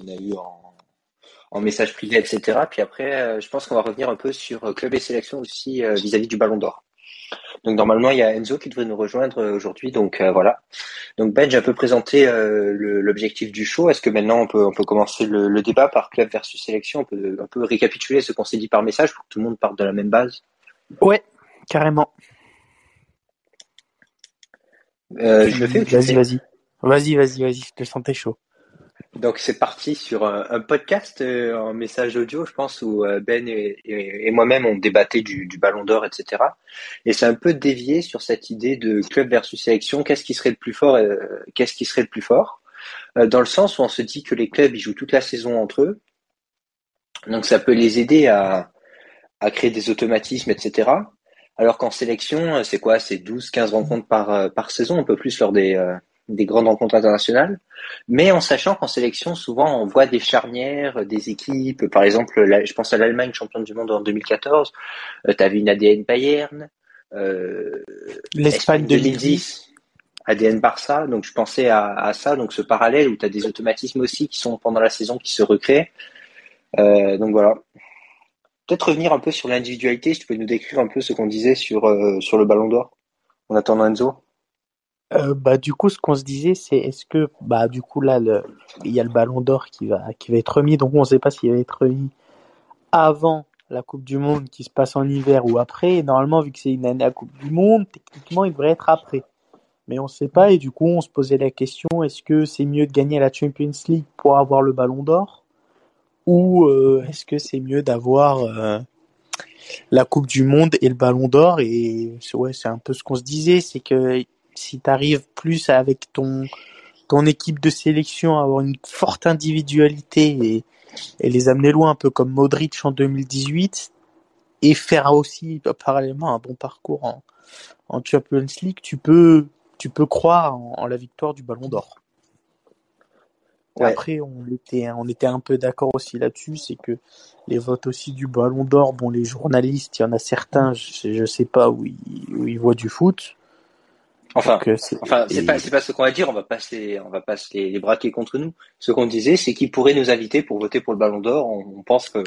qu'on a eu en, en message privé, etc. Puis après, je pense qu'on va revenir un peu sur club et sélection aussi vis-à-vis du Ballon d'Or. Donc normalement, il y a Enzo qui devrait nous rejoindre aujourd'hui. Donc voilà. Donc Ben, j'ai un peu présenté l'objectif du show. Est-ce que maintenant on peut on peut commencer le, débat par club versus sélection? On peut un peu récapituler ce qu'on s'est dit par message pour que tout le monde parte de la même base. Ouais, carrément. Euh, je le fais. Vas-y, vas-y. Vas-y, vas-y, vas-y. Je te sentais chaud. Donc c'est parti sur un, podcast euh, en message audio, je pense, où euh, Ben et, moi-même on débattait du, Ballon d'Or, etc. Et c'est un peu dévié sur cette idée de club versus sélection. Qu'est-ce qui serait le plus fort Qu'est-ce qui serait le plus fort? Dans le sens où on se dit que les clubs ils jouent toute la saison entre eux, donc ça peut les aider à, créer des automatismes, etc. Alors qu'en sélection, c'est quoi? C'est 12, 15 rencontres par, euh, par saison, un peu plus lors des, euh, des grandes rencontres internationales. Mais en sachant qu'en sélection, souvent, on voit des charnières, des équipes. Par exemple, je pense à l'Allemagne, championne du monde en 2014. Euh, tu avais une ADN Bayern. Euh, L'Espagne 2010. ADN Barça. Donc, je pensais à, à ça. Donc, ce parallèle où tu as des automatismes aussi qui sont pendant la saison qui se recréent. Euh, donc, voilà peut-être revenir un peu sur l'individualité, si tu peux nous décrire un peu ce qu'on disait sur, euh, sur le ballon d'or en attendant Enzo. Euh, bah, du coup, ce qu'on se disait, c'est est-ce que, bah, du coup, là, il y a le ballon d'or qui va, qui va être remis, donc on ne sait pas s'il va être remis avant la Coupe du Monde qui se passe en hiver ou après. normalement, vu que c'est une année à Coupe du Monde, techniquement, il devrait être après. Mais on ne sait pas, et du coup, on se posait la question est-ce que c'est mieux de gagner la Champions League pour avoir le ballon d'or ou euh, est-ce que c'est mieux d'avoir euh, la Coupe du Monde et le Ballon d'Or? Et ouais, c'est un peu ce qu'on se disait, c'est que si tu arrives plus avec ton ton équipe de sélection à avoir une forte individualité et, et les amener loin, un peu comme Modric en 2018, et faire aussi parallèlement un bon parcours en, en Champions League, tu peux tu peux croire en la victoire du Ballon d'Or. Après, on était, on était un peu d'accord aussi là-dessus, c'est que les votes aussi du Ballon d'Or, bon, les journalistes, il y en a certains, je, je sais pas où ils, où ils voient du foot. Enfin, c'est enfin, c'est pas, c'est pas ce qu'on va dire. On va pas se on va pas se les, braquer contre nous. Ce qu'on disait, c'est qu'ils pourraient nous inviter pour voter pour le Ballon d'Or. On, pense que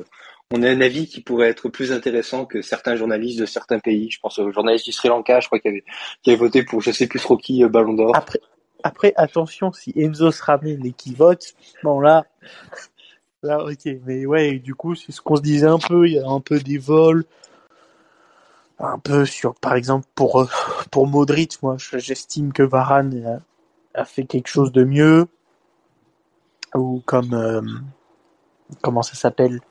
on a un avis qui pourrait être plus intéressant que certains journalistes de certains pays. Je pense au journaliste du Sri Lanka, je crois qu'il avait, qui avait voté pour je sais plus trop qui euh, Ballon d'Or. Après, après, attention, si Enzo se ramène et qu'il vote, bon là, là, ok. Mais ouais, du coup, c'est ce qu'on se disait un peu. Il y a un peu des vols, un peu sur, par exemple, pour euh, pour Modric, moi, j'estime que Varane a, fait quelque chose de mieux, ou comme euh, comment ça s'appelle,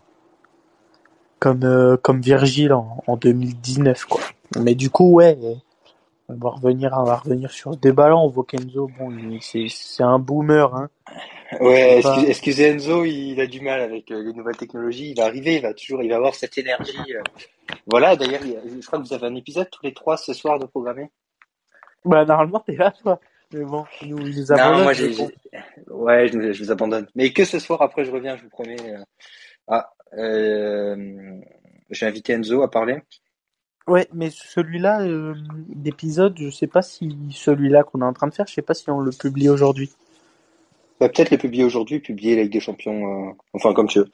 comme euh, comme Virgile en, en 2019, quoi. Mais du coup, ouais on va revenir, on va revenir sur le débat On voit qu'Enzo, bon, c'est un boomer, hein. Ouais, excusez, Enzo, il a du mal avec euh, les nouvelles technologies. Il va arriver, il va toujours, il va avoir cette énergie. Euh. Voilà, d'ailleurs, je crois que vous avez un épisode tous les trois ce soir de programmer. Bah, normalement, t'es là, toi. Mais bon, nous, nous abandonne. Non, moi, j'ai, ouais, je, vous abandonne. Mais que ce soir, après, je reviens, je vous promets. Euh. Ah, j'ai invité Enzo à parler. Ouais, mais celui-là, euh, d'épisode, je sais pas si celui-là qu'on est en train de faire, je sais pas si on le publie aujourd'hui. Bah, peut-être le publier aujourd'hui, publier la Ligue des Champions, euh, enfin comme tu veux.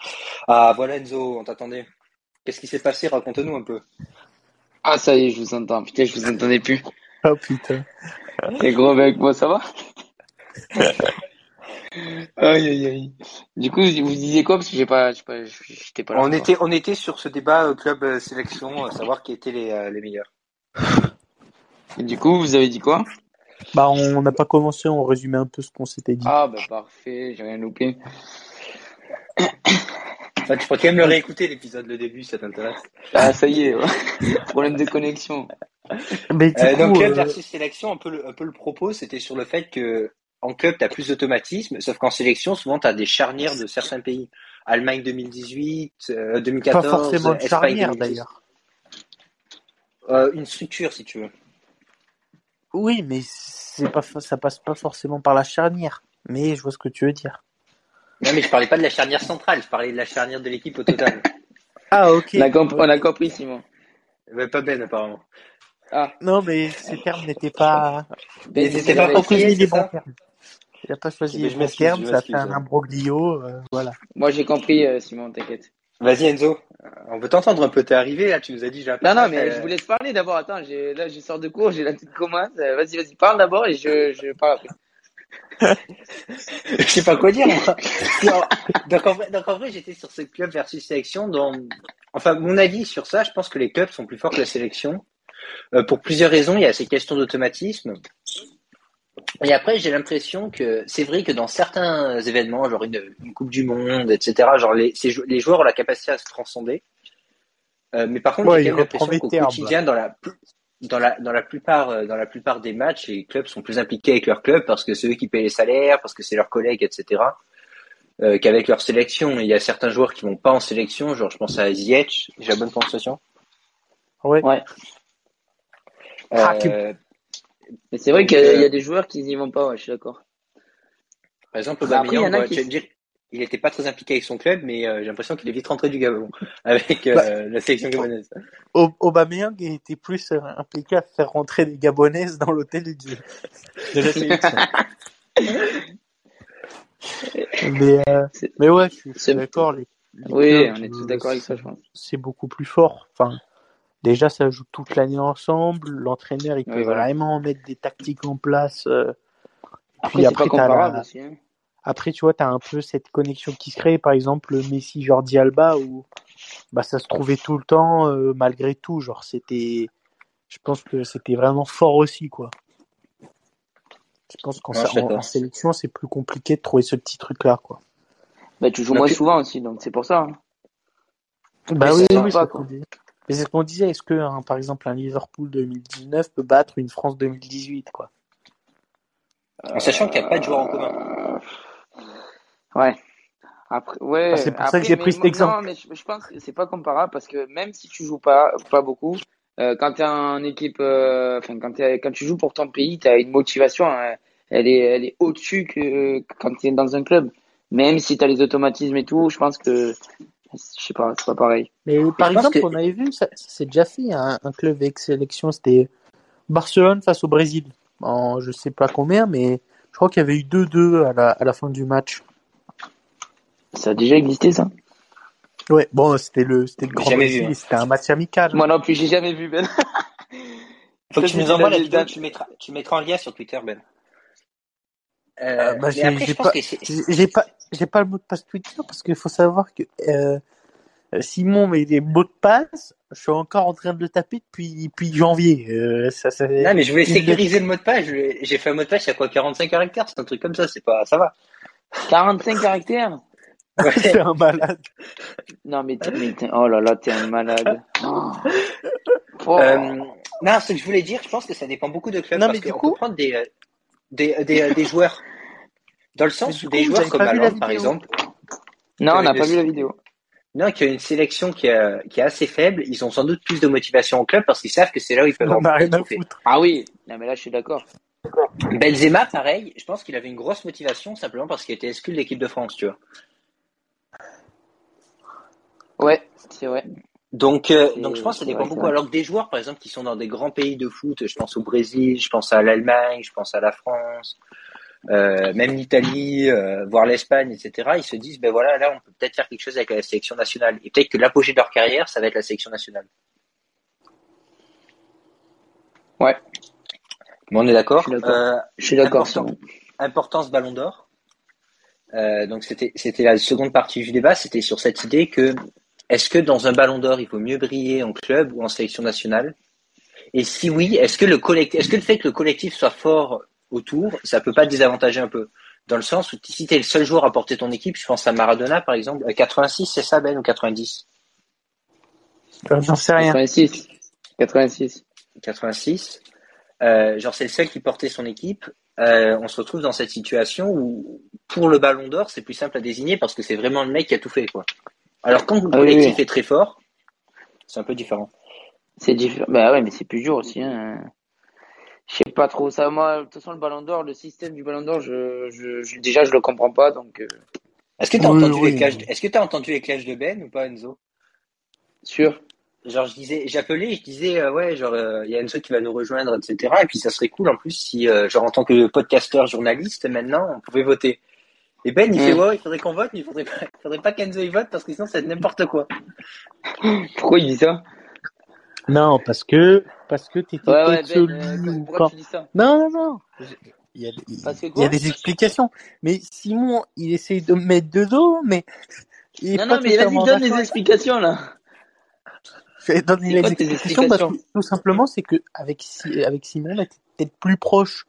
Ah voilà Enzo, on t'attendait. Qu'est-ce qui s'est passé? Raconte-nous un peu. Ah ça y est, je vous entends. Putain, je vous entendais plus. Oh putain. Et gros mec, moi ça va? Aïe, aïe, aïe. Du coup, vous disiez quoi? Parce que j'ai pas, pas, j'étais pas là. On était, on était sur ce débat euh, club euh, sélection, à savoir qui étaient les, les meilleurs. Et du coup, vous avez dit quoi? Bah, on n'a pas commencé, on résumait un peu ce qu'on s'était dit. Ah, bah parfait, j'ai rien loupé. Enfin, tu pourrais quand même le réécouter l'épisode, le début, ça t'intéresse. Ah, ça y est, problème de connexion. Mais donc, club versus sélection, un peu le, un peu le propos, c'était sur le fait que en club, tu as plus d'automatisme, sauf qu'en sélection, souvent, tu as des charnières de certains pays. Allemagne 2018, 2014. Pas forcément de charnière, d'ailleurs. Euh, une structure, si tu veux. Oui, mais c'est pas, ça passe pas forcément par la charnière. Mais je vois ce que tu veux dire. Non, mais je parlais pas de la charnière centrale, je parlais de la charnière de l'équipe au total. ah, ok. On a, compris, Simon. pas Ben, apparemment. Ah. Non, mais ces termes n'étaient pas. Ils n'étaient pas compris, les bons termes. Il a pas choisi Mais je les bons m'excuse, termes, je ça fait m'excuse, un imbroglio, euh, voilà. Moi, j'ai compris, euh, Simon, t'inquiète. Vas-y Enzo, Euh, on veut t'entendre un peu. T'es arrivé là, tu nous as dit j'ai un Non, non, mais euh, je vous laisse parler d'abord. Attends, j'ai, là, je sors de cours, j'ai la petite commence. Euh, Vas-y, vas-y, parle d'abord et je, je parle après. je sais pas quoi dire. Moi. Non, donc, en vrai, donc en vrai, j'étais sur ce club versus sélection. Dont, enfin, mon avis sur ça, je pense que les clubs sont plus forts que la sélection euh, pour plusieurs raisons. Il y a ces questions d'automatisme. Et après, j'ai l'impression que c'est vrai que dans certains événements, genre une, une Coupe du Monde, etc., genre les, ces jou- les joueurs ont la capacité à se transcender. Euh, mais par contre, Ouais, j'ai l'impression qu'au quotidien, dans la, dans la, dans la plupart, euh, dans la plupart des matchs, les clubs sont plus impliqués avec leur club parce que c'est eux qui payent les salaires, parce que c'est leurs collègues, etc. Euh, qu'avec leur sélection. Il y a certains joueurs qui vont pas en sélection, genre je pense à Ziyech, j'ai la bonne prononciation. Ouais. Ouais. Euh, Mais c'est vrai qu'il y, a- euh, y a des joueurs qui n'y vont pas, ouais, je suis d'accord. Par exemple, après, il y en Aubameyang, a ouais, qui- tu vas me dire, il n'était pas très impliqué avec son club, mais euh, j'ai l'impression qu'il est vite rentré du Gabon avec euh, Bah. la sélection gabonaise. Au- Aubameyang était plus impliqué à faire rentrer des Gabonaises dans l'hôtel du, de la sélection. mais, euh, C'est- mais ouais, je suis, je suis c'est- d'accord. Les, les Oui, clubs, on est tous d'accord avec ça, je pense. C'est beaucoup plus fort. Enfin, déjà, ça joue toute l'année ensemble. L'entraîneur, il peut Oui, voilà. vraiment mettre des tactiques en place. euh, Après, puis c'est après, pas t'as comparable la- aussi. Hein. Après, tu vois, tu as un peu cette connexion qui se crée, par exemple, le Messi Jordi Alba, où bah, ça se trouvait tout le temps, euh, malgré tout. Genre, c'était. Je pense que c'était vraiment fort aussi, quoi. Je pense qu'en Ouais, en- sélection, c'est plus compliqué de trouver ce petit truc-là, quoi. Bah, tu joues Bah, moins souvent aussi, donc c'est pour ça. hein. Bah Oui, pas, Mais c'est ce qu'on disait. Est-ce que, hein, par exemple, un Liverpool 2019 peut battre une France 2018, quoi? En sachant qu'il n'y a pas de joueurs en commun. Euh, Ouais. Après, ouais. Bah, c'est pour ça que j'ai pris cet exemple. Non, mais je, je pense que c'est pas comparable parce que même si tu joues pas, pas beaucoup, euh, quand t'es en équipe, euh, enfin, quand t'es, quand tu joues pour ton pays, t'as une motivation, hein, elle est, elle est au-dessus que quand t'es dans un club. Même si t'as les automatismes et tout, je pense que, je sais pas, c'est pas pareil. Mais par exemple, que- on avait vu, ça, ça s'est déjà fait, un, un club avec sélection, c'était Barcelone face au Brésil. En je sais pas combien, mais je crois qu'il y avait eu 2-2 à la, à la fin du match. Ça a déjà existé, ça? Ouais, bon, c'était le, c'était le Grand Brésil, hein. c'était un match amical. Moi non plus, j'ai jamais vu, Ben. Faut que tu nous envoies la vidéo, tu mettras, tu mettras en lien sur Twitter, Ben. Euh, Euh, bah, j'ai pas, pas, j'ai pas le mot de passe Twitter parce qu'il faut savoir que euh, Simon met des mots de passe. Je suis encore en train de le taper depuis, depuis janvier. Euh, ça, ça, non, mais je voulais sécuriser le mot de passe. J'ai fait un mot de passe, il y a quoi, 45 caractères? C'est un truc comme ça, c'est pas, ça va. 45 caractères? Ouais. c'est un malade. Non, mais, t'es- mais t'es- oh là là, t'es un malade. Oh. Oh. Euh, non, ce que je voulais dire, je pense que ça dépend beaucoup de clubs Non, parce mais du qu'on coup- peut prendre des, euh, des, des, des joueurs. Dans le sens où des joueurs comme Haaland, par exemple, non, on n'a pas vu la vidéo. non, qui a une sélection qui, est- qui est assez faible, ils ont sans doute plus de motivation au club parce qu'ils savent que c'est là où ils peuvent foutre. Ah oui, non, mais là, je suis d'accord. Benzema, pareil, je pense qu'il avait une grosse motivation simplement parce qu'il était exclu de l'équipe de France, tu vois. Ouais, c'est vrai. Donc, euh, donc je pense que ça dépend beaucoup. Alors que des joueurs, par exemple, qui sont dans des grands pays de foot, je pense au Brésil, je pense à l'Allemagne, je pense à la France, euh, même l'Italie, euh, voire l'Espagne, etc. Ils se disent, ben voilà, là, on peut peut-être faire quelque chose avec la sélection nationale. Et peut-être que l'apogée de leur carrière, ça va être la sélection nationale. Ouais, on est d'accord. Je suis d'accord. Important. Importance Ballon d'Or. Donc c'était c'était la seconde partie du débat, c'était sur cette idée que est-ce que dans un Ballon d'Or il vaut mieux briller en club ou en sélection nationale? Et si oui, est-ce que le collectif, est-ce que le fait que le collectif soit fort autour, ça peut pas te désavantager un peu? Dans le sens où si t'es le seul joueur à porter ton équipe, je pense à Maradona par exemple, Euh, 86 c'est ça Ben ou 90 Euh, J'en sais rien. 86. 86. 86. Euh, genre c'est le seul qui portait son équipe. Euh, on se retrouve dans cette situation où pour le Ballon d'Or c'est plus simple à désigner parce que c'est vraiment le mec qui a tout fait quoi. Alors quand le Ah oui, collectif oui. est très fort, c'est un peu différent. C'est différent. Bah ouais, mais c'est plus dur aussi. Hein. Je sais pas trop ça. Moi, de toute façon, le Ballon d'Or, le système du Ballon d'Or, je, je, je- déjà, je le comprends pas. Donc, euh, Est-ce que t'as Oui, entendu oui. les clashs Est-ce que t'as entendu les clashs de Ben ou pas Enzo? Sûr. genre je disais, j'appelais, je disais euh, ouais, genre euh, il y a Enzo qui va nous rejoindre, etc. Et puis ça serait cool en plus si, euh, genre en tant que podcasteur journaliste, maintenant on pouvait voter. Et Ben il fait Mm. ouais, il faudrait qu'on vote, mais il faudrait pas, il faudrait pas qu'Enzo y vote parce que sinon c'est n'importe quoi. Pourquoi il dit ça? Non, parce que parce que t'étais Ouais, ouais, Ben, euh, ou pourquoi quand. tu dis ça? Non, non, non. Il y a, il Parce que il y a des explications. Mais Simon, il essaye de me mettre de dos, mais il Non, pas non, mais vas-y, donne les explications, là. C'est les quoi tes explications parce que tout simplement, c'est que avec, avec Simon, on était peut-être plus proche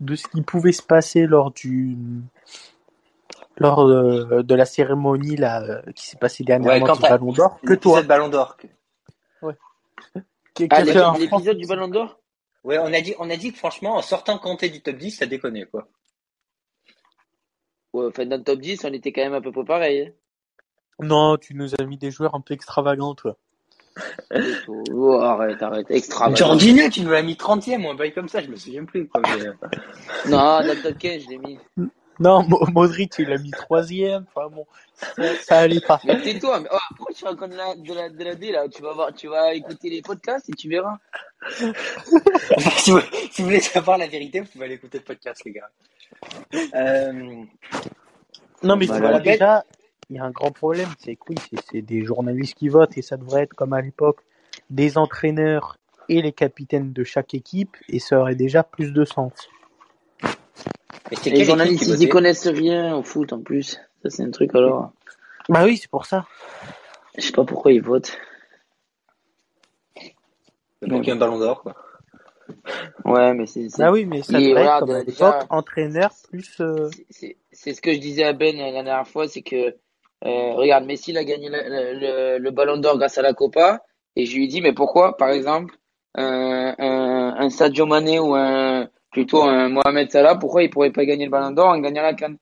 de ce qui pouvait se passer lors du lors de, de la cérémonie là euh, qui s'est passée Ouais, dernièrement quand du Ballon d'Or que toi. l'épisode Ballon d'Or. que- Qui, qui Ah, l'épisode du Ballon d'Or? Ouais, on a dit, on a dit que franchement en sortant Kanté du top 10, ça déconnait quoi. Ouais, enfin, dans le top 10, on était quand même à peu près pareil. hein. Non, tu nous as mis des joueurs un peu extravagants, toi. Oh, arrête, arrête, extra. Jorginho, tu nous l'as mis 30ème ou un bail comme ça, je me souviens plus quoi. mais, euh, Non, dans le top 15, je l'ai mis. Non, Mo- Modric, il a mis troisième. Enfin bon, ça, ça allait pas. Mais tais-toi, mais oh, pourquoi tu racontes de la, de la, de la D, là? Tu vas, voir, tu vas écouter les podcasts et tu verras. si, vous, si vous voulez savoir la vérité, vous pouvez aller écouter le podcast, les gars. Euh, Non, mais Bah, déjà, il y a un grand problème, c'est que oui, c'est des journalistes qui votent et ça devrait être comme à l'époque des entraîneurs et les capitaines de chaque équipe et ça aurait déjà plus de sens. Mais c'était Les journalistes, ils y connaissent rien au foot en plus. Ça, c'est un truc alors. Bah oui, c'est pour ça. Je sais pas pourquoi ils votent. Y ait un ballon d'or, quoi. Ouais, mais c'est. c'est- Ah oui, mais ça devrait être regarde, déjà- l'époque, entraîneur plus. euh, c'est- c'est c'est ce que je disais à Ben la dernière fois, c'est que euh, regarde, Messi il a gagné le, le, le Ballon d'Or grâce à la Copa, et je lui ai dit mais pourquoi, par exemple, un, un, un Sadio Mané ou un plutôt un Mohamed Salah, pourquoi il pourrait pas gagner le Ballon d'Or en gagnant la CAN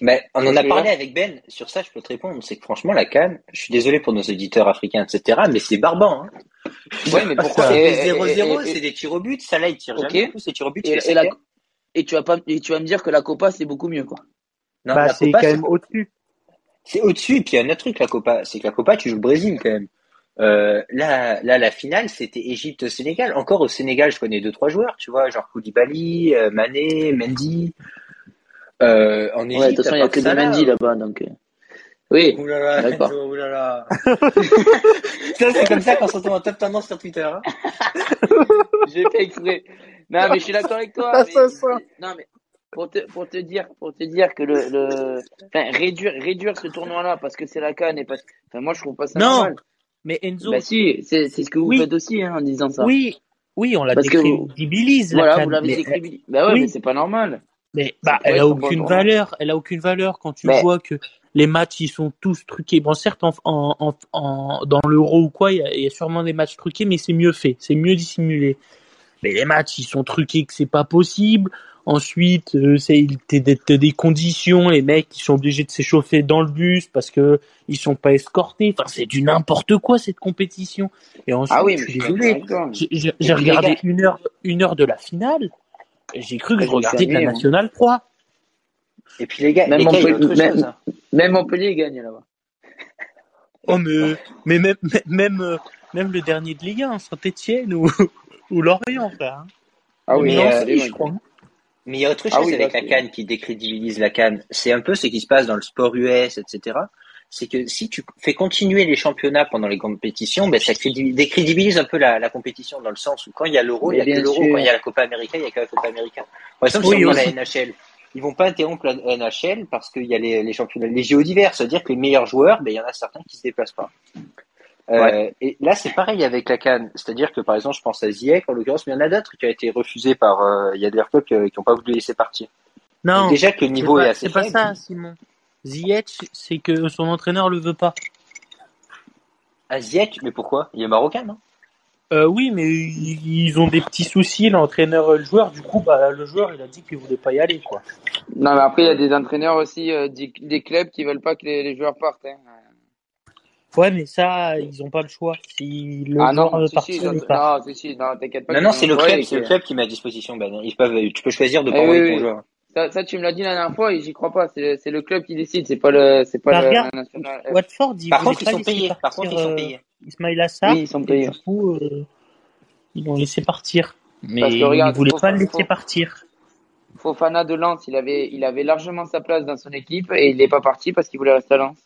Mais on en a parlé avec Ben, sur ça je peux te répondre, c'est que franchement la canne, je suis désolé pour nos éditeurs africains, etc., mais c'est barbant. Hein. Ouais, mais pourquoi C'est et, des 0-0, et- et- c'est des tirs au but, ça là il tire Ok. jamais c'est tirs au but, et- et la- et tu vas pas et tu vas me dire que la Copa c'est beaucoup mieux quoi. Non, bah, la c'est Copa, quand c'est- même au-dessus. c'est au-dessus, et puis il y a un autre truc la Copa, c'est que la Copa tu joues le Brésil quand même. Euh, là, là, la finale, c'était Égypte-Sénégal. Encore au Sénégal, je connais deux trois joueurs, tu vois, genre Koulibaly, euh, Mané, Mendy. Euh, en Égypte, Ouais, de toute façon il y a que des Mendy là-bas donc. euh, Oui. Ouh là là. Enzo, ouh là là. ça, c'est comme ça qu'on se retrouve en top tendance sur Twitter. Hein. J'ai fait exprès. Non, mais je suis d'accord avec toi. Ça, mais- ça, ça. Non, mais pour te, pour te dire, pour te dire que le, le, enfin, réduire, réduire ce tournoi-là parce que c'est la canne et parce que, enfin, moi, je trouve pas ça Non. normal. Mais Enzo, Bah, si, c'est, ce que vous Oui. faites aussi, hein, en disant ça. oui, oui, on la vous- décrédibilise. la Voilà, CAN, vous l'avez. Bah ouais, oui. mais c'est pas normal. Mais bah, elle a aucune valeur. Elle a aucune valeur quand tu Mais- vois que les matchs ils sont tous truqués. Bon, certes, en, en, en, en- dans l'euro ou quoi, il y, a, il y a sûrement des matchs truqués, mais c'est mieux fait, c'est mieux dissimulé. Mais les matchs ils sont truqués que c'est pas possible. Ensuite, c'est des, conditions, les mecs ils sont obligés de s'échauffer dans le bus parce que ils sont pas escortés. Enfin, c'est du n'importe quoi cette compétition. Et ensuite, Ah oui. J'ai regardé gars- une heure, une heure de la finale. et J'ai cru que Ouais, je regardais de la moi. Nationale 3. Et puis les gars, Même les Montpellier- même- chose. hein. Même Montpellier gagne là-bas. Oh, mais, mais même, même, même le dernier de Ligue 1, Saint-Etienne ou, ou Lorient, frère. hein. Ah oui, Mais, non, euh, je crois. Mais il y a autre chose Ah oui, avec là, la canne qui décrédibilise la canne. C'est un peu ce qui se passe dans le sport US, etc. C'est que si tu fais continuer les championnats pendant les compétitions, ben ça crédibi- décrédibilise un peu la, la compétition dans le sens où quand il y a l'euro, il y a que l'euro. Quand il y a la Copa América, il y a que la Copa América. Par exemple, Oui, si on prend la. NHL, ils vont pas interrompre la NHL parce qu'il y a les, les championnats, les JO divers. C'est-à-dire que les meilleurs joueurs, ben il y en a certains qui se déplacent pas. Euh, et là, c'est pareil avec la canne. C'est-à-dire que, par exemple, je pense à Ziyech, en l'occurrence, mais il y en a d'autres qui ont été refusés par, euh, il y a des clubs qui n'ont pas voulu laisser partir. Non, Donc déjà que le niveau est pas, assez c'est pas ça, Simon. Ziyech, c'est que son entraîneur le veut pas. Ah, Ziyech, mais pourquoi? Il est marocain, non? Euh, oui, mais ils, ont des petits soucis, l'entraîneur et le joueur. Du coup, bah, le joueur, il a dit qu'il voulait pas y aller, quoi. Non, mais après, il y a des entraîneurs aussi, euh, des, des clubs qui veulent pas que les, les joueurs partent. Hein. Ouais, mais ça, ils ont pas le choix. Si le ah non, veut si, si, partir, ils il ont- part. non, si, si, non, t'inquiète pas. Non, non, c'est le club, c'est le club qui met à disposition. Ben, ils peuvent, tu peux choisir de pas Eh envoyer oui, ton oui. joueur. Ça, ça, tu me l'as dit la dernière fois et j'y crois pas. C'est, c'est le club qui décide, c'est pas le, c'est pas Bah, le, regarde. Watford, ils Par contre, ils pas sont payés. Par contre, ils sont euh, payés. Ismail Assar. Oui, ils sont et payés. du coup, euh, ils l'ont laissé partir. Mais Parce que regarde, ils voulaient pas le laisser partir. Fofana de Lens, il avait, il avait largement sa place dans son équipe et il n'est pas parti parce qu'il voulait rester à Lens.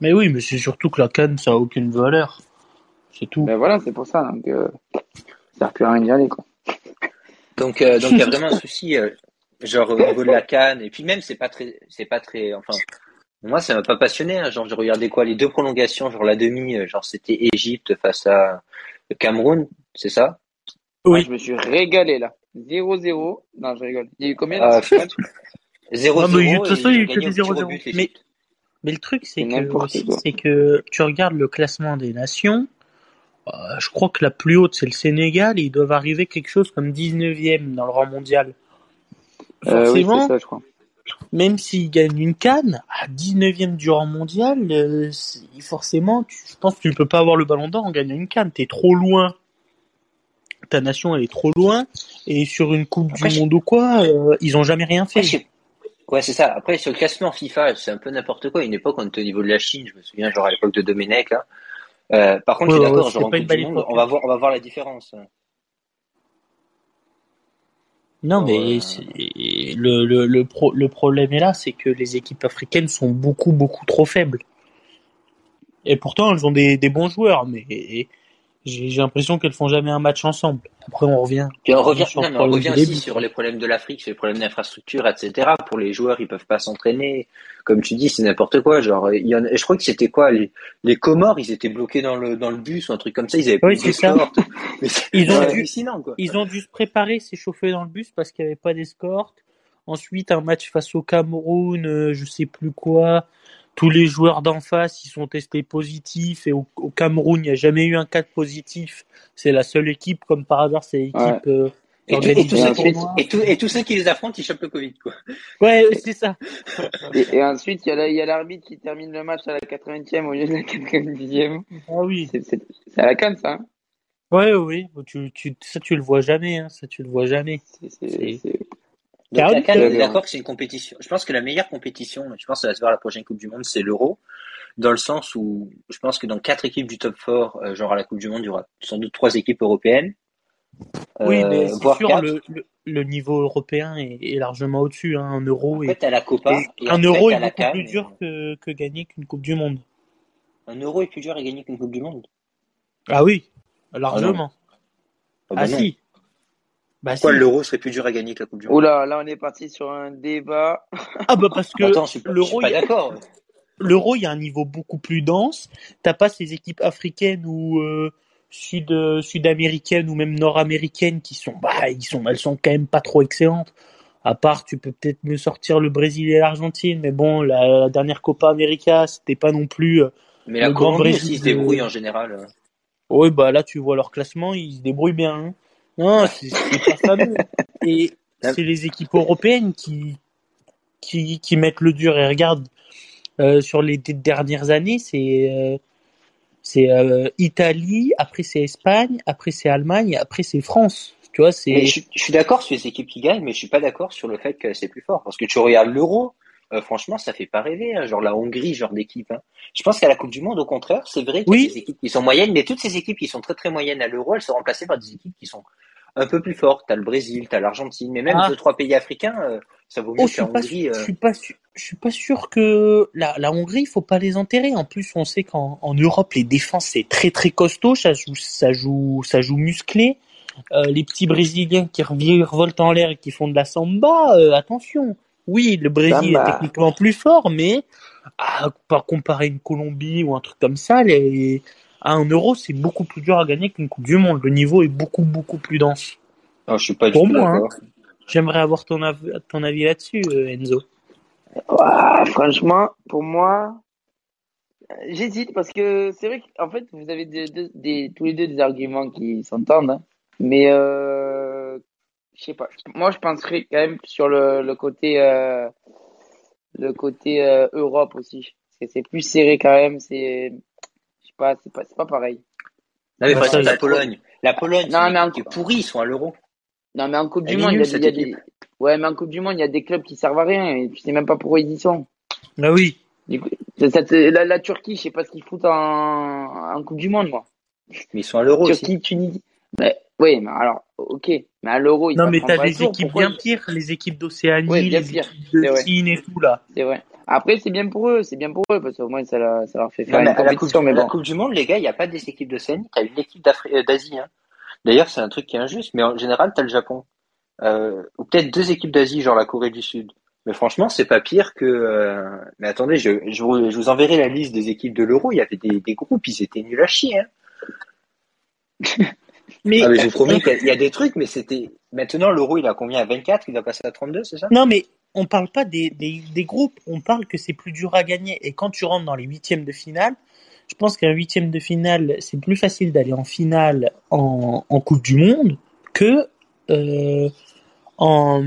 Mais oui, mais c'est surtout que la canne, ça a aucune valeur. C'est tout. Ben voilà, c'est pour ça. Donc, euh, ça sert plus à rien d'y aller, quoi. Donc, euh, donc il y a vraiment un souci, euh, genre au niveau de la canne. Et puis même, c'est pas très, c'est pas très, enfin, moi, ça m'a pas passionné. hein. Genre, j'ai regardé quoi, les deux prolongations, genre la demi, euh, genre c'était Égypte face à le Cameroun, c'est ça? Moi, je me suis régalé, là. 0-0. Non, je rigole. Il y a eu combien? Ah, dans ce match 0-0. Ah, mais de toute façon, il y a eu que des au tir au 0-0. but, Mais, l'Égypte. Mais le truc, c'est que, n'importe aussi, quoi. c'est que tu regardes le classement des nations. euh, je crois que la plus haute, c'est le Sénégal, et ils doivent arriver quelque chose comme 19e dans le rang mondial. Euh, oui, Forcément, c'est ça, je crois. même s'ils gagnent une canne, à 19e du rang mondial, euh, forcément, tu, je pense que tu peux pas avoir le ballon d'or en gagnant une canne. T'es trop loin. Ta nation, elle est trop loin. Et sur une Coupe Après, du je- Monde ou quoi, euh, ils ont jamais rien fait. Après, je sais- Ouais, c'est ça. Après, sur le classement FIFA, c'est un peu n'importe quoi. Une époque, on était au niveau de la Chine. Je me souviens, genre à l'époque de Domenech, là. Euh, par contre, Ouais, je suis d'accord, genre Monde, on va voir, on va voir la différence. Non, mais euh, le, le, le, pro, le problème est là, c'est que les équipes africaines sont beaucoup, beaucoup trop faibles. Et pourtant, elles ont des, des bons joueurs, mais j'ai l'impression qu'elles font jamais un match ensemble. Après, on revient. Puis on revient, non, on aussi sur les problèmes de l'Afrique, sur les problèmes d'infrastructure, etc. Pour les joueurs, ils peuvent pas s'entraîner. Comme tu dis, c'est n'importe quoi. Genre, il y en a, je crois que c'était quoi, les, les Comores, ils étaient bloqués dans le, dans le bus ou un truc comme ça. Ils avaient Oui, plus d'escorte. Ils ont dû- quoi. Ils ont dû se préparer, s'échauffer dans le bus parce qu'il n'y avait pas d'escorte. Ensuite, un match face au Cameroun, euh, je sais plus quoi. Tous les joueurs d'en face, ils sont testés positifs. Et au, au Cameroun, il n'y a jamais eu un cas de positif. C'est la seule équipe, comme par hasard, c'est l'équipe Ouais. euh, qui Et, et, tous ceux, ensuite- tournoi. et, tout- et tous ceux qui les affrontent, ils chopent le Covid, quoi. Ouais, c'est ça. Et, et ensuite, il y a la- l'arbitre qui termine le match à la 80e au lieu de la 90e. Ah oui. C'est à la canne, ça. hein. Ouais, oui. Tu, tu, ça, tu le vois jamais. Hein. Ça, tu le vois jamais. C'est- Donc la CAN, euh, d'accord que c'est une compétition. Je pense que la meilleure compétition, je pense que ça va se voir à la prochaine Coupe du Monde, c'est l'Euro. Dans le sens où je pense que dans quatre équipes du top 4, euh, genre à la Coupe du Monde, il y aura sans doute trois équipes européennes. Oui, euh, mais c'est voire sûr, le, le, le niveau européen est, est largement au-dessus. Hein. Un euro, Après, est, t'as la Copa. et un euro est beaucoup plus dur que, que gagner qu'une Coupe du Monde. Un euro est plus dur à gagner qu'une Coupe du Monde. Ah oui, largement. Ah, Ah, bah non. si. Bah Pourquoi si. l'euro serait plus dur à gagner que la Coupe du Monde? Oula, là, on est parti sur un débat. Ah bah parce que Attends, je suis pas, je suis l'euro, pas il y a- d'accord. l'euro, il y a un niveau beaucoup plus dense. T'as pas ces équipes africaines ou euh, sud euh, sud-américaines ou même nord-américaines qui sont bah ils sont elles sont quand même pas trop excellentes. À part, tu peux peut-être mieux sortir le Brésil et l'Argentine, mais bon, la, la dernière Copa América, c'était pas non plus. euh, Mais la Le Grand Colombie Brésil aussi se de- débrouille en général. Oui, bah là, tu vois leur classement, ils se débrouillent bien. hein. Non, c'est pas fameux. Et c'est les équipes européennes qui, qui, qui mettent le dur. Et regarde, euh, sur les dernières années, c'est euh, c'est euh, Italie, après c'est Espagne, après c'est Allemagne, et après c'est France. Tu vois, c'est je, suis- je suis d'accord sur les équipes qui gagnent, mais je suis pas d'accord sur le fait que c'est plus fort. Parce que tu regardes l'Euro, euh, franchement, ça fait pas rêver. hein, genre la Hongrie, genre d'équipe. hein. Je pense qu'à la Coupe du Monde, au contraire, c'est vrai qu'il y a Oui. des équipes qui sont moyennes, mais toutes ces équipes qui sont très très moyennes à l'Euro, elles sont remplacées par des équipes qui sont un peu plus fortes. T'as le Brésil, t'as l'Argentine, mais même Ah. deux trois pays africains, euh, ça vaut mieux Oh, que je la suis pas, Hongrie. euh. je suis pas sûr, je suis pas sûr que la, la Hongrie, il faut pas les enterrer. En plus, on sait qu'en en Europe, les défenses c'est très très costaud, ça joue, ça joue, ça joue musclé. Euh, les petits Brésiliens qui revoltent en l'air et qui font de la samba, euh, attention. Oui, le Brésil est techniquement plus fort, mais à, par comparer une Colombie ou un truc comme ça, les, à un euro, c'est beaucoup plus dur à gagner qu'une Coupe du Monde. Le niveau est beaucoup beaucoup plus dense. Non, je suis pas du Pour tout moi, d'accord. J'aimerais avoir ton, av- ton avis là-dessus, euh, Enzo. Ouah, franchement, pour moi, j'hésite parce que c'est vrai qu'en fait, vous avez tous les deux des arguments qui s'entendent, hein. mais euh, je sais pas. Moi, je penserais quand même sur le, le côté euh, le côté euh, Europe aussi. C'est c'est plus serré quand même. C'est je sais pas, c'est pas c'est pas pareil. Non, mais par exemple, la Pologne. La Pologne, c'est Non, mais en- qui est pourrie, ils sont à l'Euro. Non, mais en Coupe du Elle Monde, il y a, y des ouais, mais en Coupe du Monde, il y a des clubs qui servent à rien et tu sais même pas pourquoi ils y sont. Bah oui. Du coup, la, la, Turquie, je sais pas ce qu'ils foutent en, en Coupe du Monde, moi. Mais ils sont à l'Euro Turquie, Tunisie. Mais, oui, mais alors, ok. Mais à l'Euro, ils Non, mais t'as des équipes bien pires, les équipes d'Océanie, les équipes de Chine et tout, là. C'est vrai. Après, c'est bien pour eux, c'est bien pour eux, parce qu'au moins, ça, ça, leur fait faire une compétition. La coupe, mais bon. la coupe du Monde, les gars, il n'y a pas des équipes d'Océanie, t'as une équipe euh, d'Asie, hein. D'ailleurs, c'est un truc qui est injuste, mais en général, t'as le Japon. Euh, ou peut-être deux équipes d'Asie, genre la Corée du Sud. Mais franchement, c'est pas pire que. Euh... Mais attendez, je, je, vous, je, vous, enverrai la liste des équipes de l'Euro. Il y avait des, des, groupes, ils étaient nuls à chier. Hein. mais, ah, mais je vous promets qu'il y, a des trucs, mais c'était. Maintenant, l'Euro, il a combien? À 24 Il va passer à 32, c'est ça? Non, mais on parle pas des, des, des, groupes. On parle que c'est plus dur à gagner. Et quand tu rentres dans les huitièmes de finale, je pense qu'un huitième de finale, c'est plus facile d'aller en finale en, en Coupe du Monde que euh, en,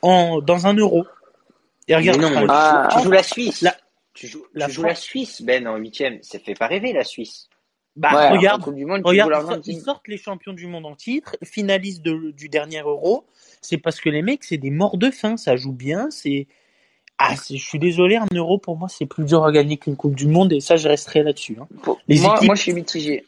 en, dans un euro. Et regarde, non, tu, ah, tu, joues la Suisse. La, tu joues, la, tu joues la Suisse, Ben, en huitième. Ça fait pas rêver, la Suisse. Bah, ouais, regarde, du monde, regarde ils, sortent les champions du monde en titre, finalistes de, du dernier euro. C'est parce que les mecs, c'est des morts de faim. Ça joue bien. C'est, ah, je suis désolé, un euro pour moi, c'est plus dur à gagner qu'une Coupe du Monde et ça, je resterai là-dessus. Hein. Les moi, équipes... moi, je suis mitigé.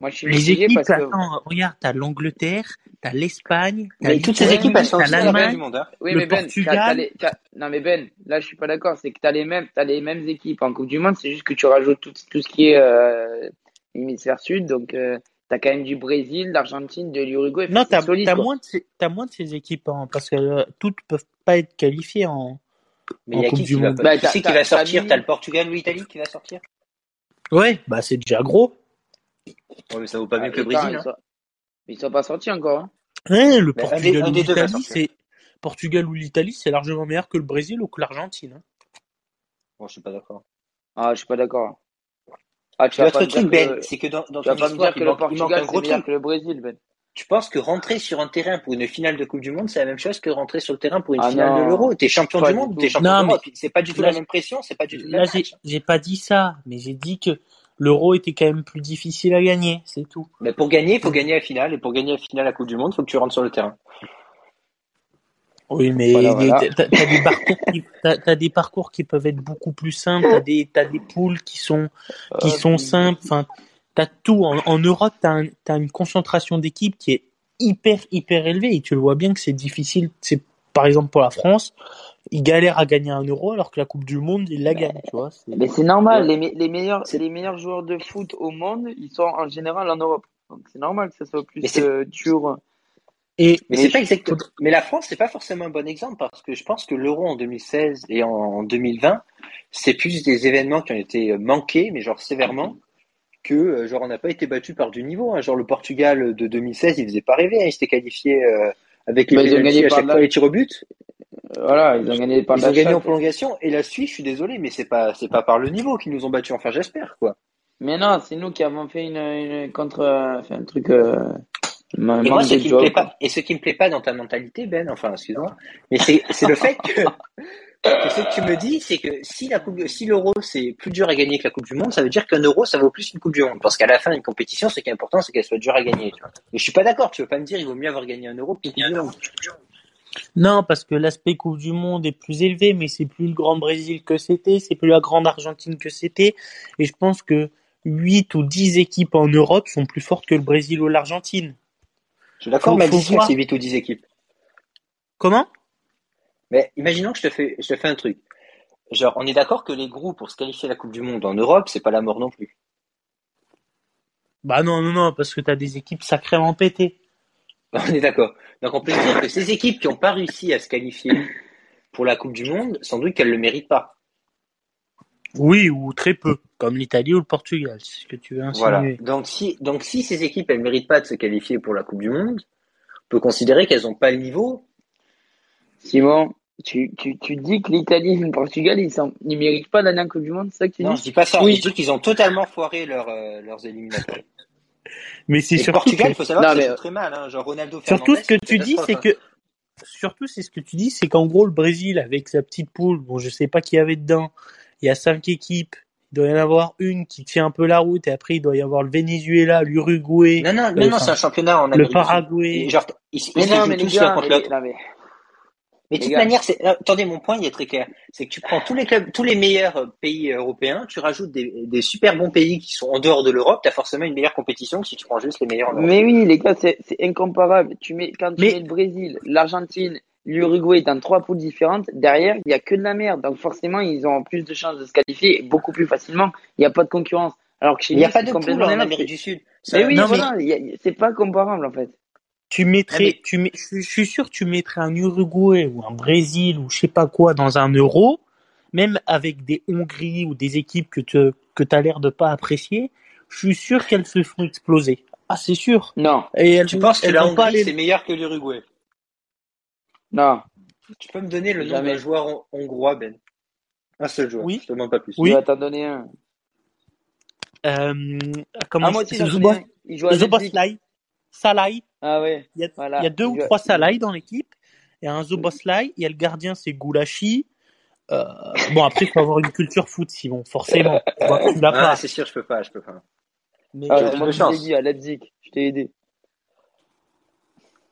Moi, je suis les équipes, parce que... attends, regarde, t'as l'Angleterre, t'as l'Espagne, toutes ces équipes, elles sont l'Allemagne, hein. oui, le mais ben, Portugal. les, non, mais Ben, là, je suis pas d'accord. C'est que t'as les mêmes, t'as les mêmes équipes en Coupe du Monde. C'est juste que tu rajoutes tout, tout ce qui est euh, hémisphère sud. Donc, euh, t'as quand même du Brésil, d'Argentine, de l'Uruguay. Non, t'as as moins de ces, as moins de ces équipes hein, parce que euh, toutes peuvent pas être qualifiées en. Mais il y a qui, qui va, bah, qui, qui va sortir? T'as le Portugal ou l'Italie qui va sortir? Ouais, bah c'est déjà gros. Ouais, mais ça vaut pas mieux ah, que le Brésil. Ils, hein. sont... ils sont pas sortis encore. Hein. Ouais, le Portugal ou l'Italie, c'est Portugal ou l'Italie, c'est largement meilleur que le Brésil ou que l'Argentine. Hein. Bon, je suis pas d'accord. Ah, je suis pas d'accord. Ah, tu L'autre truc, Ben, c'est que dans, dans tu vas pas me dire que le Portugal c'est meilleur que le Brésil, Ben. Tu penses que rentrer sur un terrain pour une finale de Coupe du Monde, c'est la même chose que rentrer sur le terrain pour une ah finale de l'Euro? T'es champion du monde, t'es champion d'Europe. C'est pas du tout la même pression, c'est pas du tout. Là, j'ai pas dit ça, mais j'ai dit que l'Euro était quand même plus difficile à gagner, c'est tout. Mais pour gagner, il faut gagner la finale, et pour gagner la finale à la Coupe du Monde, il faut que tu rentres sur le terrain. Oui, mais t'as des parcours qui, as, des parcours qui peuvent être beaucoup plus simples. T'as des t'as des poules qui sont qui euh, sont simples. Enfin, t'as tout. En, en Europe, t'as un, as une concentration d'équipes qui est hyper hyper élevée et tu le vois bien que c'est difficile. C'est par exemple pour la France, ils galèrent à gagner un euro alors que la Coupe du Monde, ils la gagnent, tu vois. Mais c'est normal. Les, les meilleurs les meilleurs joueurs de foot au monde, ils sont en général en Europe. Donc c'est normal que ça soit plus euh, dur. Et, mais, c'est pas exactement. Mais la France, c'est pas forcément un bon exemple parce que je pense que l'euro en 2016 et en 2020, c'est plus des événements qui ont été manqués, mais genre sévèrement, que euh, genre on n'a pas été battu par du niveau. Hein. Genre le Portugal de 2016, il faisait pas rêver. Hein. Il s'était qualifié euh, avec les pénaltys à chaque fois les tirs au but. Voilà, ils ont gagné par Ils ont gagné en prolongation. Et la Suisse, je suis désolé, mais c'est pas c'est pas par le niveau qu'ils nous ont battus. Enfin, j'espère quoi. Mais non, c'est nous qui avons fait une, une contre, enfin, un truc. Euh et moi, ce qui me plaît pas, et ce qui me plaît pas dans ta mentalité, Ben, enfin, excuse-moi, mais c'est, le fait que, que, ce que tu me dis, c'est que si la coupe, si l'euro c'est plus dur à gagner que la Coupe du Monde, ça veut dire qu'un euro ça vaut plus qu'une Coupe du Monde. Parce qu'à la fin d'une compétition, ce qui est important, c'est qu'elle soit dure à gagner. Tu vois. Mais je suis pas d'accord. Tu veux pas me dire, il vaut mieux avoir gagné un euro qu'une Coupe du Monde. Non, parce que l'aspect Coupe du Monde est plus élevé, mais c'est plus le Grand Brésil que c'était, c'est plus la Grande Argentine que c'était, et je pense que 8 ou 10 équipes en Europe sont plus fortes que le Brésil ou l'Argentine. Je suis d'accord, mais c'est 8 ou 10 équipes. Comment? Mais imaginons que je te fais, je te fais un truc. Genre, on est d'accord que les groupes pour se qualifier à la Coupe du Monde en Europe, c'est pas la mort non plus. Bah non, non, non, parce que tu as des équipes sacrément pétées. On est d'accord. Donc on peut dire que ces équipes qui n'ont pas réussi à se qualifier pour la Coupe du Monde, sans doute qu'elles ne le méritent pas. Oui, ou très peu, comme l'Italie ou le Portugal, c'est ce que tu veux insinuer. Voilà. Donc si, donc si ces équipes, elles méritent pas de se qualifier pour la Coupe du Monde, on peut considérer qu'elles n'ont pas le niveau. Simon, tu, tu, tu dis que l'Italie et le Portugal, ils ne méritent pas d'aller en Coupe du Monde, c'est ça que tu dis? Non, je dis pas ça. Oui. Je dis qu'ils ont totalement foiré leur, euh, leurs éliminatoires. mais c'est surtout Portugal, il faut savoir que c'est très mal. Hein. Genre Ronaldo Surtout ce que tu dis, c'est que surtout c'est ce que tu dis, c'est qu'en gros le Brésil avec sa petite poule, bon je sais pas qui y avait dedans, il y a cinq équipes. Il doit y en avoir une qui tient un peu la route et après il doit y avoir le Venezuela, l'Uruguay. Non, non, non, non c'est un championnat en Amérique. Le Paraguay. Genre, ils, mais non, mais les gars, mais, mais... Mais de toute gars. manière, c'est, attendez, mon point, il est très clair. C'est que tu prends tous les clubs, tous les meilleurs euh, pays européens, tu rajoutes des, des super bons pays qui sont en dehors de l'Europe, t'as forcément une meilleure compétition que si tu prends juste les meilleurs en. Mais oui, les gars, c'est c'est incomparable. Tu mets, quand tu Mais- mets le Brésil, l'Argentine, l'Uruguay dans trois poules différentes, derrière, il y a que de la merde. Donc forcément, ils ont plus de chances de se qualifier beaucoup plus facilement. Il n'y a pas de concurrence. Alors que chez Il n'y a nous, pas c'est de poule complètement en. Amérique du Sud. Ça- Mais oui, Non, voilà, c'est pas comparable en fait. Tu mettrais, Ah, mais- tu mets, je je suis sûr que tu mettrais un Uruguay ou un Brésil ou je sais pas quoi dans un euro, même avec des Hongries ou des équipes que tu que as l'air de pas apprécier, je suis sûr qu'elles se font exploser. Ah, c'est sûr. Non, Et elles Tu penses que la vont pas Hongrie, aller- c'est meilleur que l'Uruguay? Non. Tu peux me donner le nom d'un joueur hon- hongrois, Ben? Un seul joueur, Oui. je te demande pas plus. Oui. Je vais t'en donner un. Euh, comment Ah, moi il- aussi. Il joue à. Zoboslai, Salai. Ah ouais. Il y a, Voilà. il y a deux Il ou joue- trois Salai dans l'équipe. Il y a un Zoboslai, il y a le gardien, c'est Goulashi. Euh, bon, après, il faut avoir une culture foot, Simon, forcément. Tu l'as Ah, pas. c'est sûr, je peux pas, je peux pas. Mais, Ah, je t'ai dit à Leipzig. Je t'ai aidé.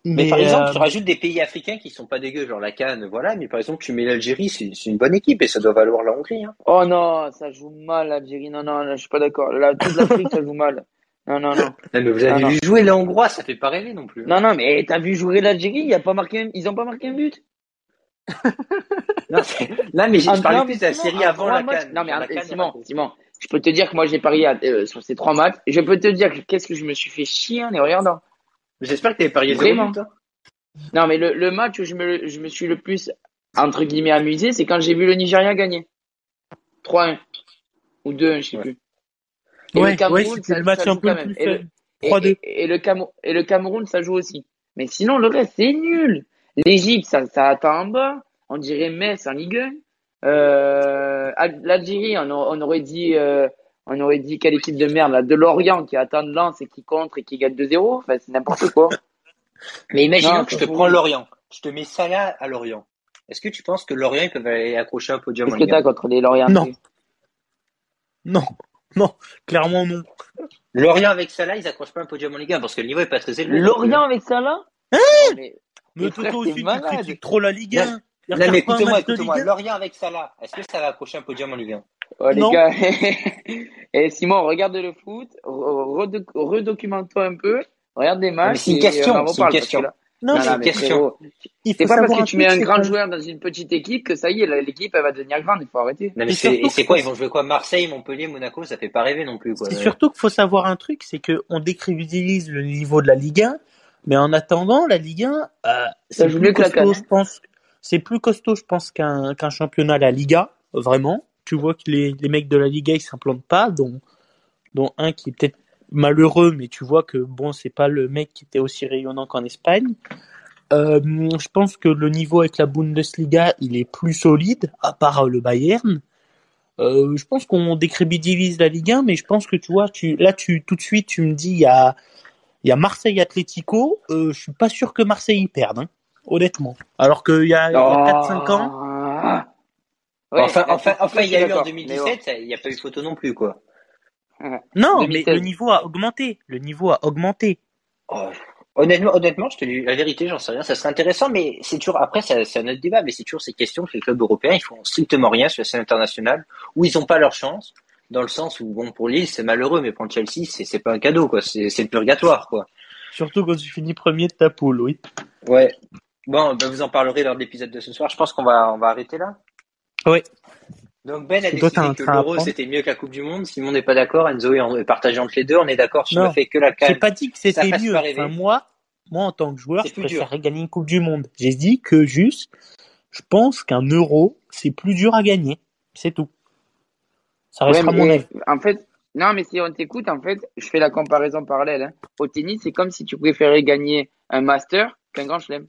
Mais, par exemple, euh, tu rajoutes des pays africains qui sont pas dégueux, genre la Cannes, voilà. Mais par exemple, tu mets l'Algérie, c'est une bonne équipe et ça doit valoir la Hongrie. Hein. Oh non, ça joue mal l'Algérie. Non, non, non, je suis pas d'accord. Là, toute l'Afrique, ça joue mal. Non, non, non. Non, mais vous avez non. vu jouer les Hongrois, ça fait pas rêver non plus. hein. Non, non, mais t'as vu jouer l'Algérie, un- ils ont pas marqué un but. Non, non, mais j'ai- trois- plus de la série avant la Cannes. Non, mais la y a Simon, Simon, je peux te dire que moi j'ai parié à- euh, sur ces trois matchs. Je peux te dire que qu'est-ce que je me suis fait chier en les regardant. J'espère que t'avais parié zéro Vraiment. but, hein. Non, mais le, le match où je me, je me suis le plus, entre guillemets, amusé, c'est quand j'ai vu le Nigeria gagner. 3-1. Ou 2-1, je sais Ouais. plus. Et ouais, le Cameroun, ouais, ça- le match ça un joue peu quand même. plus Et le- faible. Et, 3-2. et, et le Camo- et le Cameroun, ça joue aussi. Mais sinon, le reste, c'est nul. L'Égypte, ça, ça attend en bas. On dirait Metz en Ligue 1. Euh, Al- L'Algérie, on aurait dit, euh, on aurait dit quelle équipe de merde, là, de Lorient qui attend de lance et qui contre et qui gagne 2-0. Enfin, c'est n'importe quoi. Mais imaginons Non, que je te prends Lorient. Je te mets Salah à Lorient. Est-ce que tu penses que Lorient, ils peuvent aller accrocher un podium en Qu'est-ce que Ligue 1 t'as contre les Lorientais Non. Non, non, clairement non. Lorient avec Salah, ils accrochent pas un podium en Ligue 1 parce que le niveau est pas très élevé. Lorient avec ça là Hein mais- Mais frère, aussi, tu critiques trop la Ligue Non, 1. Il Non, mais écoute-moi, écoute-moi. Ligue 1. Lorient avec Salah, est-ce que ça va accrocher un podium en Ligue 1 Oh, les Non. gars. Et Simon, regarde le foot, re- redoc- redocumente-toi un peu, regarde des matchs. mais c'est une et question, c'est une question. Non, non, mais question. frérot, il c'est faut pas parce que tu mets un c'est grand qu'on- joueur dans une petite équipe que ça y est, l'équipe, elle va devenir grande, il faut arrêter. Non, mais Et c'est c'est quoi Ils vont jouer quoi? Marseille, Montpellier, Monaco Ça fait pas rêver non plus. C'est surtout qu'il faut savoir un truc, c'est que on décrédibilise le niveau de la Ligue 1, mais en attendant, la Ligue 1, euh, c'est plus costaud, CAN, je pense. C'est plus costaud, je pense, qu'un qu'un championnat, la Liga, vraiment. Tu vois que les, les mecs de la Liga, ils s'implantent pas, dont, dont un qui est peut-être malheureux, mais tu vois que bon, c'est pas le mec qui était aussi rayonnant qu'en Espagne. Euh, je pense que le niveau avec la Bundesliga, il est plus solide, à part euh, le Bayern. Euh, je pense qu'on décrédibilise la Ligue 1, mais je pense que tu vois, tu, là, tu, tout de suite, tu me dis, il y a, y a Marseille Atlético, euh, je suis pas sûr que Marseille y perde, hein, honnêtement. Alors qu'il y a, a 4-5 ans, Ah. Ouais, enfin, enfin, enfin, il y a eu en d'accord, 2017, ça- il n'y a pas eu photo non plus, quoi. non, 2016. mais le niveau a augmenté, le niveau a augmenté. Oh, honnêtement, honnêtement, je te dis la vérité, j'en sais rien. Ça serait intéressant, mais c'est toujours. Après, c'est un autre débat, mais c'est toujours ces questions que les clubs européens, ils font strictement rien sur la scène internationale, où ils n'ont pas leur chance. Dans le sens où, bon, pour Lille, c'est malheureux, mais pour le Chelsea, c'est c'est pas un cadeau, quoi. C'est c'est le purgatoire, quoi. Surtout quand tu finis premier de ta poule, oui. Ouais. Bon, ben, vous en parlerez lors de l'épisode de ce soir. Je pense qu'on va, on va arrêter là. Oui. Donc Ben a décidé que l'Euro c'était mieux que la Coupe du Monde. Simon n'est pas d'accord. Enzo est partagé entre les deux. On est d'accord sur Non. le fait que la J'ai CAN. pas dit que c'était mieux. Enfin, moi, moi, en tant que joueur, C'est je plus dur. préférerais gagner une Coupe du Monde. J'ai dit que juste, je pense qu'un euro, c'est plus dur à gagner. C'est tout. Ça restera mon avis. en fait, non, mais si on t'écoute, en fait, je fais la comparaison parallèle. Hein. Au tennis, c'est comme si tu préférais gagner un master qu'un grand chelem.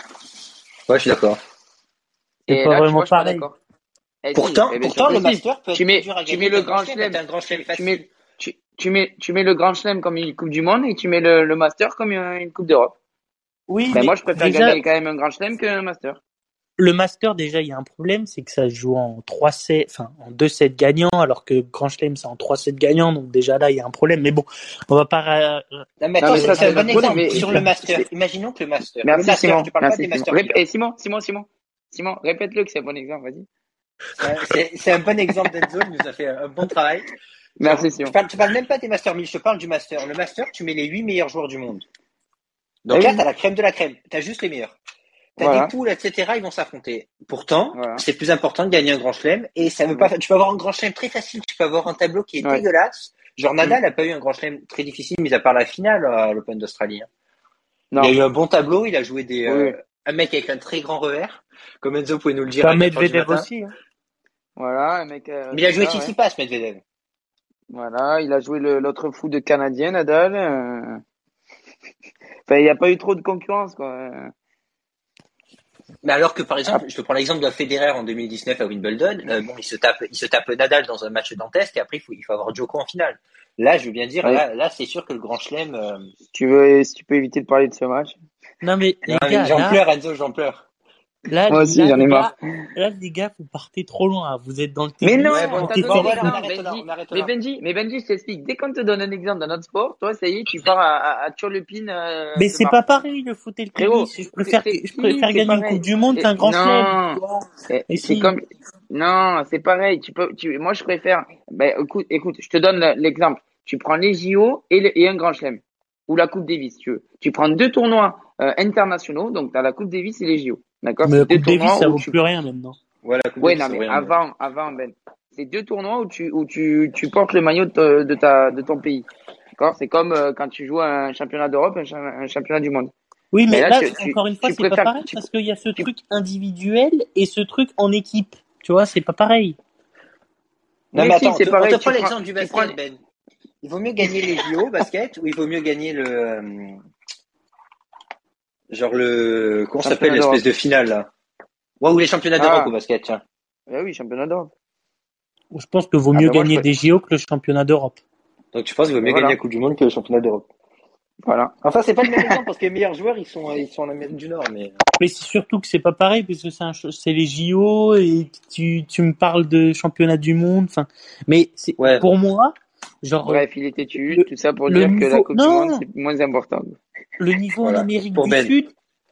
Ouais, je suis d'accord. C'est Et pas là, vraiment vois, je pas Pourtant, eh bien pourtant, le. Master peut être Tu mets- dur à tu mets le Grand Chelem, Tu mets, tu, tu mets, tu mets le grand chelem comme une Coupe du Monde et tu mets le, le master comme une, une Coupe d'Europe. Oui, Ben, mais moi, je préfère déjà, gagner quand même un grand chelem qu'un master. le Master, déjà, il y a un problème, c'est que ça se joue en 3 sets, enfin, en 2 sets gagnants, alors que Grand Chelem, c'est en 3 sets gagnants, donc déjà là, il y a un problème. Mais bon, on va pas, Non, mais attends, c'est un bon le exemple. mais- Sur le Master, imaginons que le Master. le Merci Master, Simon. je te parle pas Merci des Simon. Rép-. Et Simon, Simon, Simon. Simon, répète-le que c'est un bon exemple, vas-y. C'est un bon exemple d'Enzo, il nous a fait un bon travail. Merci, Simon. Je parle, je parle même pas des Master 1000, je te parle du Master. Le Master, tu mets les 8 meilleurs joueurs du monde. Donc Ah là, oui. t'as la crème de la crème. T'as juste les meilleurs. T'as Voilà. des poules, etc. Ils vont s'affronter. Pourtant, Voilà. c'est plus important de gagner un grand chelem. Et ça veut pas, tu peux avoir un grand chelem très facile. Tu peux avoir un tableau qui est Ouais. dégueulasse. Genre Nadal n'a pas eu un grand chelem très difficile, mis à part la finale à l'Open d'Australie. hein. Il a eu un bon tableau. Il a joué des, euh, un mec avec un très grand revers. Comme Enzo pouvait nous le dire. Pas à 4 heures du Medvedev aussi. Hein. Voilà, un mec. euh, Mais il a joué ça, ouais. Tsitsipas, Medvedev. Voilà, il a joué le- l'autre fou de Canadien, Nadal. euh. Enfin, il n'y a pas eu trop de concurrence, quoi. Mais alors que par exemple, je te prends l'exemple de Federer en 2019 à Wimbledon, euh, bon, il se tape, il se tape Nadal dans un match dantesque et après il faut, il faut avoir Djoko en finale. Là, je veux bien dire, Ouais. là, là, c'est sûr que le Grand Chelem. Euh... Tu veux, si tu peux éviter de parler de ce match? Non mais les non, mais j'en là, pleure, Enzo, j'en pleure. Là, Moi aussi, j'en ai marre. gars, là, les gars, vous partez trop loin. Vous êtes dans le Mais tennis, non, t'as Mais. Benji, mais Benji, je t'explique. Dès qu'on te donne un exemple d'un autre sport, toi, ça y est, tu pars à, à. Euh, Mais c'est pas pareil le foot et le tennis. Je préfère, je préfère gagner une. Coupe du Monde qu'un grand non. chelem. Et C'est si. comme non, c'est pareil. Tu peux, tu, moi je préfère. Ben écoute, écoute, je te donne le- l'exemple. Tu prends les JO et, le- et un Grand Chelem ou la Coupe Davis, si tu veux. Tu prends deux tournois euh, internationaux, donc tu as la Coupe Davis et les JO. D'accord? Mais la Coupe Davis, ça vaut tu- plus rien maintenant. Coupe Ouais, Davis, non, mais rien, avant, avant Ben, c'est deux tournois où tu où tu tu portes le maillot de, ta- de ta de ton pays. D'accord? C'est comme euh, quand tu joues à un championnat d'Europe, un, cha- un championnat du monde. Oui, mais Mais là, là, tu- tu- encore une fois, c'est pas pareil parce qu'il y a ce tu- truc individuel et ce truc en équipe. Tu vois, c'est pas pareil. Non, Mais mais si, attends, c'est on pareil, te tu prend prends- l'exemple du basket, prends- Ben. Il vaut mieux gagner les JO basket ou il vaut mieux gagner le. Euh, Genre le. Comment ça s'appelle l'espèce de finale là? Ouais, ou les championnats Ah. d'Europe au basket, tiens. Eh oui, championnat d'Europe. Je pense que vaut Ah mieux bah gagner des JO que le championnat d'Europe. Donc tu penses qu'il vaut mieux Voilà. gagner la Coupe du Monde que le championnat d'Europe Voilà. Enfin, c'est pas le même exemple parce que les meilleurs joueurs ils sont, ils sont en Amérique du Nord, mais. Mais c'est surtout que c'est pas pareil parce que c'est c'est les JO et tu, tu me parles de championnat du monde. Enfin, mais c'est Ouais. pour moi, genre Bref, il était le- tout ça pour le dire que la Coupe Non. du Monde, c'est moins important. Le niveau Voilà, en Amérique pour du Ben. Sud,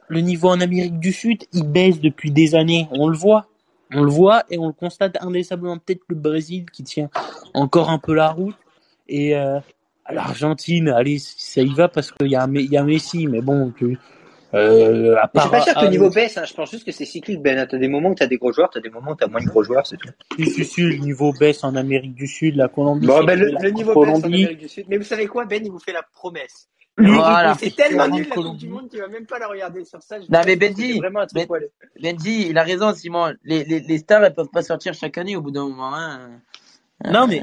le niveau en Amérique du Sud, il baisse depuis des années. On le voit, on le voit et on le constate indécemment. Peut-être le Brésil qui tient encore un peu la route et euh, l'Argentine, allez, ça y va parce qu'il y a un- y a Messi, mais bon, que, euh, à Mais je suis part pas sûr que le niveau baisse, hein. je pense juste que c'est cyclique, Ben. T'as des moments où t'as des gros joueurs, t'as des moments où t'as moins de gros joueurs, c'est tout. Si, si, si, le niveau baisse en Amérique du Sud, la Colombie. Bon, ben, le, la le niveau baisse en Colombie. Amérique du Sud. Mais vous savez quoi, Ben, il vous fait la promesse. Voilà. C'est tellement nul la Coupe du Monde qu'il va même pas la regarder sur ça. Je Non, mais que Benji, c'est vraiment un truc Ben-. Benji, il a raison, Simon. Les, les, les stars, elles peuvent pas sortir chaque année au bout d'un moment. Hein. Non, mais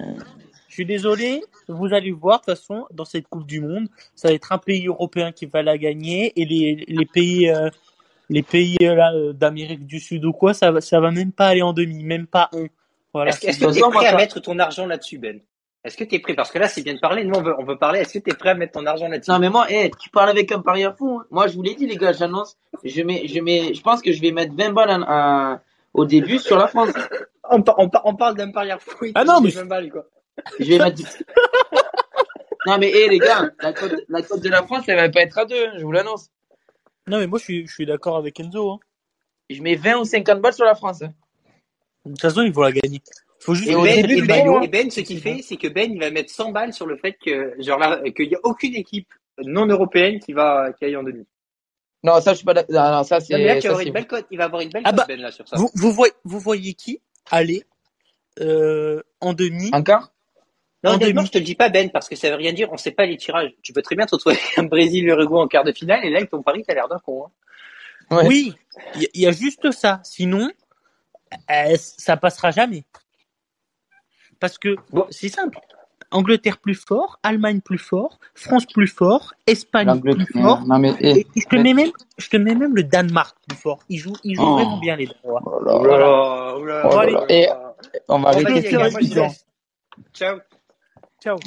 je suis désolé, vous allez voir, de toute façon, dans cette Coupe du Monde, ça va être un pays européen qui va la gagner et les, les pays, euh, les pays euh, là, euh, d'Amérique du Sud ou quoi, ça va, ça va même pas aller en demi, même pas un. Voilà. Est-ce que toute t'es façon, prêt à mettre ton argent là-dessus, Ben? Est-ce que t'es prêt? Parce que là, c'est bien de parler. Nous, on veut, on veut parler. Est-ce que t'es prêt à mettre ton argent là-dessus? Non, mais moi, eh, tu parles avec un parieur fou. hein. Moi, je vous l'ai dit, les gars, j'annonce. Je mets, je mets, je pense que je vais mettre 20 balles au début sur la France. on, par- on, par- on parle d'un parieur fou. Ah non, mais- des 20 balles, quoi. Je vais mettre. non, mais, eh, les gars, la cote, la cote de la France, elle va pas être à deux, hein, je vous l'annonce. Non, mais moi, je suis, je suis d'accord avec Enzo. Hein. Je mets 20 ou 50 balles sur la France. hein. De toute façon, il faut la gagner. Faut juste Et ben, début et du Ben- et Ben, ce qu'il fait, c'est que Ben, il va mettre 100 balles sur le fait que, genre là, qu'il y a aucune équipe non européenne qui va, qui aille en demi. Non, ça, je suis pas d'accord. Non, non, ça, c'est. Non, cote. Il va avoir une belle Ah cote, bah, Ben, là, sur ça. Vous, vous, voyez, vous voyez qui aller euh, en demi? Encore Non, en honnêtement, demi. je te le dis pas, Ben, parce que ça veut rien dire. On sait pas les tirages. Tu peux très bien te retrouver un Brésil-Uruguay en quart de finale, et là, avec ton pari, t'as l'air d'un con, hein. Ouais. Oui, il y, il y a juste ça. Sinon, euh, ça passera jamais. Parce que Bon. c'est simple. Angleterre plus fort, Allemagne plus fort, France plus fort, Espagne plus fort. Non, mais, eh. Et je te mets même, je te mets même le Danemark plus fort. Ils jouent, ils jouent Oh. vraiment bien les Danois. Oh là Oh là. là oh. Et on va arrêter laisse. Ciao. Ciao.